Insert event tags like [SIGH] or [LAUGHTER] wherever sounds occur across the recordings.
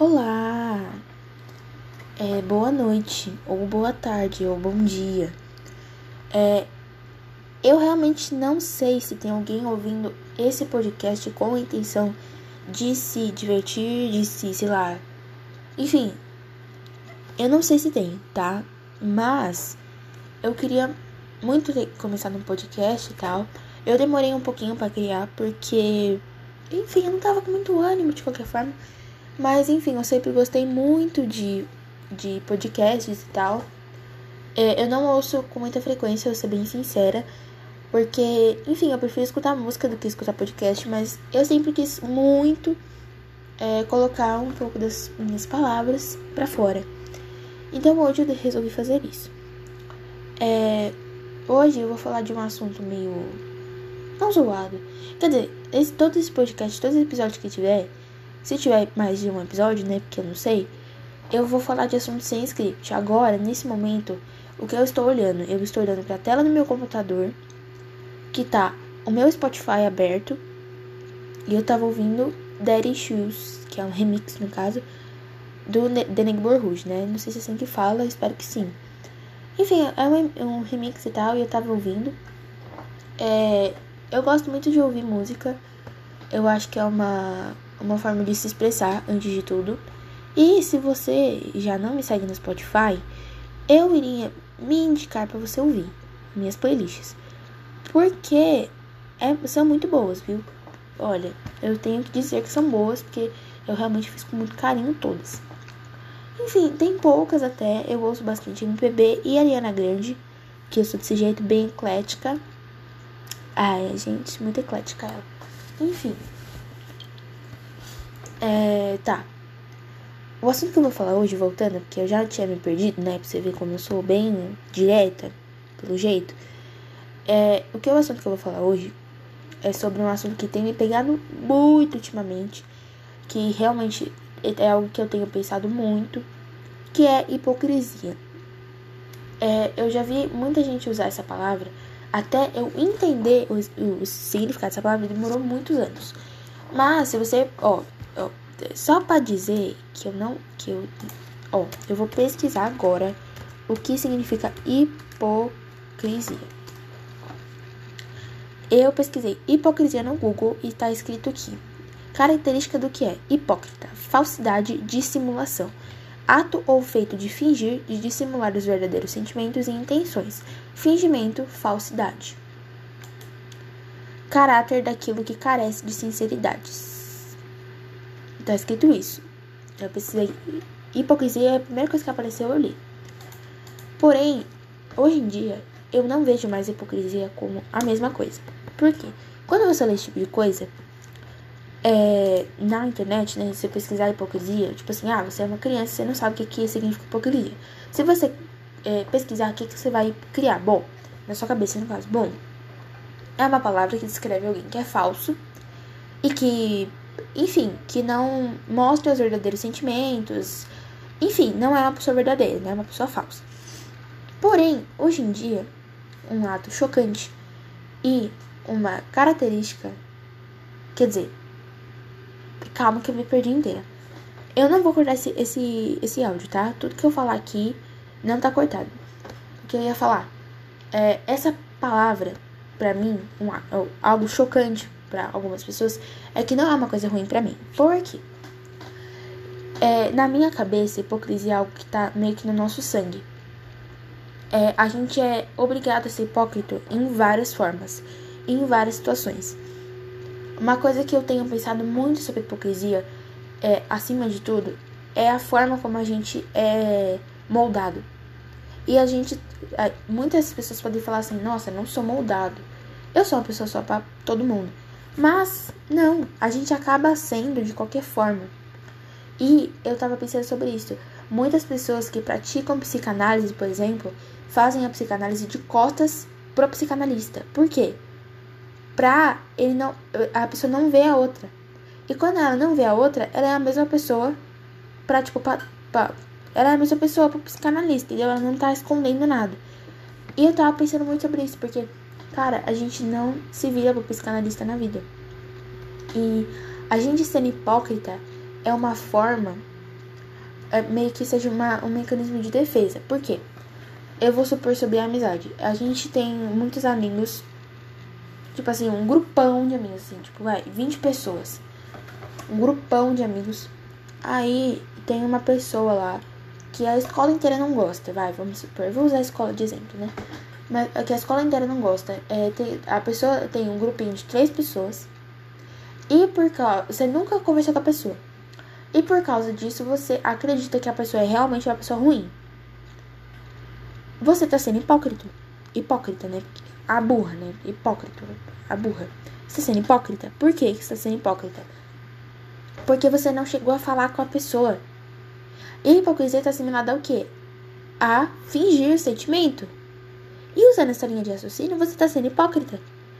Olá! É, boa noite, ou boa tarde, ou bom dia. É, eu realmente não sei se tem alguém ouvindo esse podcast com a intenção de se divertir, de se, sei lá. Enfim, eu não sei se tem, tá? Mas eu queria muito começado um podcast e tal. Eu demorei um pouquinho para criar porque, enfim, eu não tava com muito ânimo de qualquer forma. Mas enfim, eu sempre gostei muito de, de podcasts e tal. É, eu não ouço com muita frequência, eu vou ser bem sincera. Porque, enfim, eu prefiro escutar música do que escutar podcast, mas eu sempre quis muito é, colocar um pouco das minhas palavras para fora. Então hoje eu resolvi fazer isso. É, hoje eu vou falar de um assunto meio. não zoado. Quer dizer, esse, todo esse podcast, todos os episódios que tiver, se tiver mais de um episódio, né? Porque eu não sei, eu vou falar de assuntos sem script. Agora, nesse momento, o que eu estou olhando? Eu estou olhando para a tela do meu computador, que tá o meu Spotify aberto, e eu tava ouvindo Daddy Shoes, que é um remix no caso, do The Neighbor Rouge, né? Não sei se é assim que fala, espero que sim. Enfim, é um, um remix e tal, e eu tava ouvindo. É, eu gosto muito de ouvir música. Eu acho que é uma uma forma de se expressar antes de tudo. E se você já não me segue no Spotify, eu iria me indicar para você ouvir minhas playlists. Porque é, são muito boas, viu? Olha, eu tenho que dizer que são boas, porque eu realmente fiz com muito carinho todas. Enfim, tem poucas até. Eu ouço bastante MPB e Ariana Grande, que eu sou desse jeito bem eclética. Ai, gente, muito eclética ela. Enfim. É, tá. O assunto que eu vou falar hoje, voltando, porque eu já tinha me perdido, né? Pra você ver como eu sou bem direta, pelo jeito. É, o que é o assunto que eu vou falar hoje é sobre um assunto que tem me pegado muito ultimamente, que realmente é algo que eu tenho pensado muito, que é hipocrisia. É, eu já vi muita gente usar essa palavra, até eu entender o, o significado dessa palavra demorou muitos anos. Mas se você, ó, só para dizer que eu não. Que eu, ó, eu vou pesquisar agora o que significa hipocrisia. Eu pesquisei hipocrisia no Google e está escrito aqui. Característica do que é hipócrita, falsidade, dissimulação. Ato ou feito de fingir, de dissimular os verdadeiros sentimentos e intenções. Fingimento, falsidade. Caráter daquilo que carece de sinceridades tá escrito isso. Eu precisei. Hipocrisia é a primeira coisa que apareceu, eu li. Porém, hoje em dia, eu não vejo mais hipocrisia como a mesma coisa. Por quê? Quando você lê esse tipo de coisa, é, na internet, né, você pesquisar hipocrisia, tipo assim, ah, você é uma criança, você não sabe o que, que significa hipocrisia. Se você é, pesquisar o que, que você vai criar, bom, na sua cabeça, no caso, bom, é uma palavra que descreve alguém que é falso e que enfim, que não mostra os verdadeiros sentimentos. Enfim, não é uma pessoa verdadeira, não é uma pessoa falsa. Porém, hoje em dia, um ato chocante e uma característica. Quer dizer, calma que eu me perdi inteira. Eu não vou cortar esse, esse, esse áudio, tá? Tudo que eu falar aqui não tá cortado. O que eu ia falar? É, essa palavra, pra mim, um, algo chocante para algumas pessoas é que não é uma coisa ruim para mim. Por quê? É, na minha cabeça, hipocrisia é algo que tá meio que no nosso sangue. É, a gente é obrigado a ser hipócrita em várias formas, em várias situações. Uma coisa que eu tenho pensado muito sobre hipocrisia, é, acima de tudo, é a forma como a gente é moldado. E a gente. Muitas pessoas podem falar assim: nossa, não sou moldado. Eu sou uma pessoa só para todo mundo. Mas não, a gente acaba sendo de qualquer forma. E eu tava pensando sobre isso. Muitas pessoas que praticam psicanálise, por exemplo, fazem a psicanálise de costas pro psicanalista. Por quê? Pra ele não. A pessoa não vê a outra. E quando ela não vê a outra, ela é a mesma pessoa pra, tipo, pra, pra, ela é a mesma pessoa pro psicanalista, e ela não tá escondendo nada. E eu tava pensando muito sobre isso, porque Cara, a gente não se vira pro psicanalista na vida. E a gente sendo hipócrita é uma forma é, meio que seja uma, um mecanismo de defesa. Por quê? Eu vou supor sobre a amizade. A gente tem muitos amigos, tipo assim, um grupão de amigos, assim, tipo, vai, 20 pessoas. Um grupão de amigos. Aí tem uma pessoa lá que a escola inteira não gosta, vai, vamos supor. Vou usar a escola de exemplo, né? Mas que a escola inteira não gosta. É, tem, a pessoa tem um grupinho de três pessoas. E por causa. Você nunca conversou com a pessoa. E por causa disso, você acredita que a pessoa é realmente uma pessoa ruim. Você tá sendo hipócrita. Hipócrita, né? A burra, né? Hipócrita. A burra. Você tá sendo hipócrita? Por que você tá sendo hipócrita? Porque você não chegou a falar com a pessoa. E hipocrisia tá assimilada ao quê? A fingir sentimento. Usando linha de raciocínio, você tá sendo hipócrita.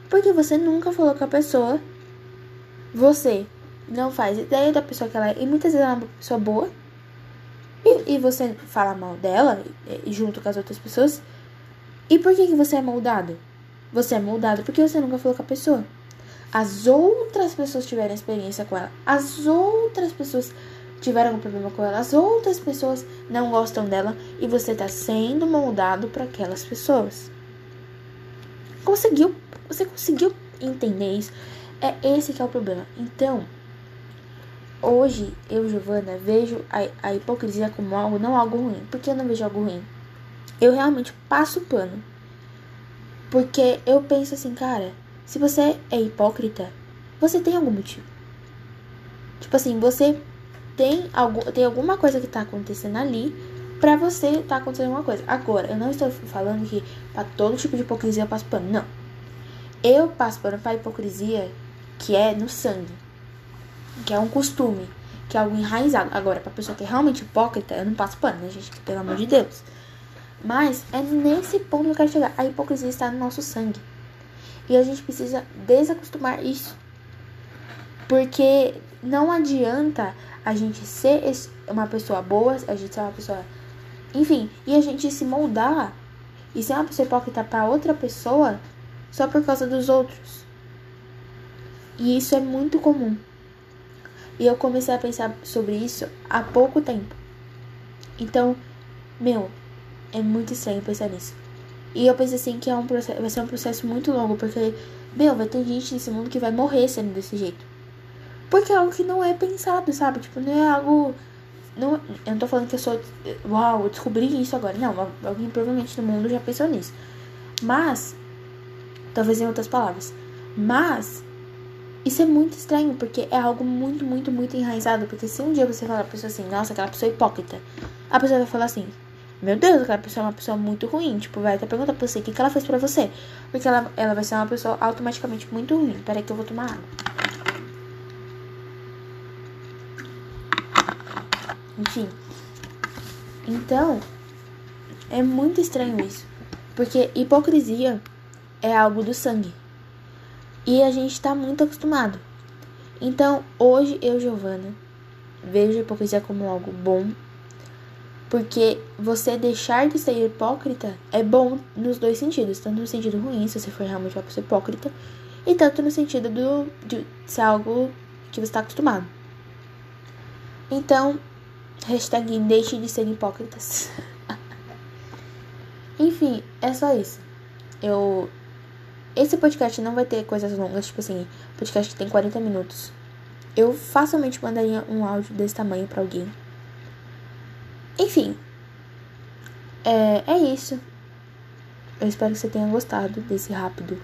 Porque você nunca falou com a pessoa. Você não faz ideia da pessoa que ela é. E muitas vezes ela é uma pessoa boa. E, e você fala mal dela, junto com as outras pessoas. E por que, que você é moldado? Você é moldado porque você nunca falou com a pessoa. As outras pessoas tiveram experiência com ela. As outras pessoas tiveram algum problema com ela. As outras pessoas não gostam dela. E você está sendo moldado para aquelas pessoas. Conseguiu? Você conseguiu entender isso? É esse que é o problema. Então, Hoje, eu, Giovana, vejo a, a hipocrisia como algo, não algo ruim. Por que eu não vejo algo ruim? Eu realmente passo pano. Porque eu penso assim, cara, se você é hipócrita, você tem algum motivo. Tipo assim, você tem, algo, tem alguma coisa que tá acontecendo ali pra você tá acontecendo alguma coisa. Agora, eu não estou falando que pra todo tipo de hipocrisia eu passo pano. Não. Eu passo pano pra hipocrisia que é no sangue que é um costume, que é algo enraizado. Agora, pra pessoa que é realmente hipócrita, eu não passo pano, né, gente? Pelo amor de Deus. Mas é nesse ponto que eu quero chegar. A hipocrisia está no nosso sangue. E a gente precisa desacostumar isso. Porque não adianta a gente ser uma pessoa boa, a gente ser uma pessoa. Enfim, e a gente se moldar e ser uma pessoa hipócrita para outra pessoa só por causa dos outros. E isso é muito comum. E eu comecei a pensar sobre isso há pouco tempo. Então, meu, é muito estranho pensar nisso. E eu pensei assim que é um processo, vai ser um processo muito longo, porque, meu, vai ter gente nesse mundo que vai morrer sendo desse jeito. Porque é algo que não é pensado, sabe? Tipo, não é algo. Não, eu não tô falando que eu sou. Uau, eu descobri isso agora. Não, alguém provavelmente no mundo já pensou nisso. Mas. Talvez em outras palavras. Mas isso é muito estranho, porque é algo muito, muito, muito enraizado. Porque se um dia você falar pra pessoa assim, nossa, aquela pessoa é hipócrita, a pessoa vai falar assim, meu Deus, aquela pessoa é uma pessoa muito ruim. Tipo, vai até perguntar pra você o que, que ela fez pra você. Porque ela, ela vai ser uma pessoa automaticamente muito ruim. Peraí que eu vou tomar água. Enfim. Então, é muito estranho isso. Porque hipocrisia é algo do sangue. E a gente está muito acostumado. Então, hoje eu, Giovana, vejo a hipocrisia como algo bom, porque você deixar de ser hipócrita é bom nos dois sentidos, tanto no sentido ruim, se você for realmente uma pessoa hipócrita, e tanto no sentido do, de ser algo que você está acostumado. Então, hashtag deixe de ser hipócritas. [LAUGHS] Enfim, é só isso. Eu esse podcast não vai ter coisas longas, tipo assim, podcast que tem 40 minutos. Eu facilmente mandaria um áudio desse tamanho para alguém. Enfim, é, é isso. Eu espero que você tenha gostado desse rápido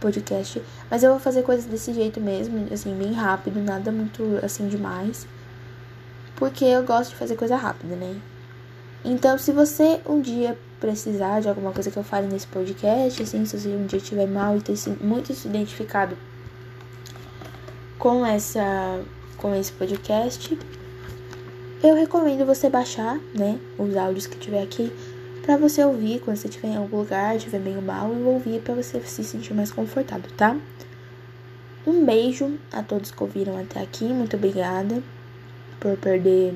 podcast. Mas eu vou fazer coisas desse jeito mesmo, assim, bem rápido, nada muito assim demais. Porque eu gosto de fazer coisa rápida, né? Então, se você um dia precisar de alguma coisa que eu fale nesse podcast, assim, se você um dia estiver mal e ter muito se identificado com essa com esse podcast, eu recomendo você baixar, né, os áudios que tiver aqui para você ouvir quando você estiver em algum lugar, estiver meio mal e ouvir para você se sentir mais confortável, tá? Um beijo a todos que ouviram até aqui, muito obrigada por perder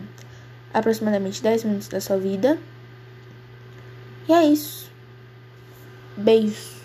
aproximadamente 10 minutos da sua vida. E é isso. Beijos.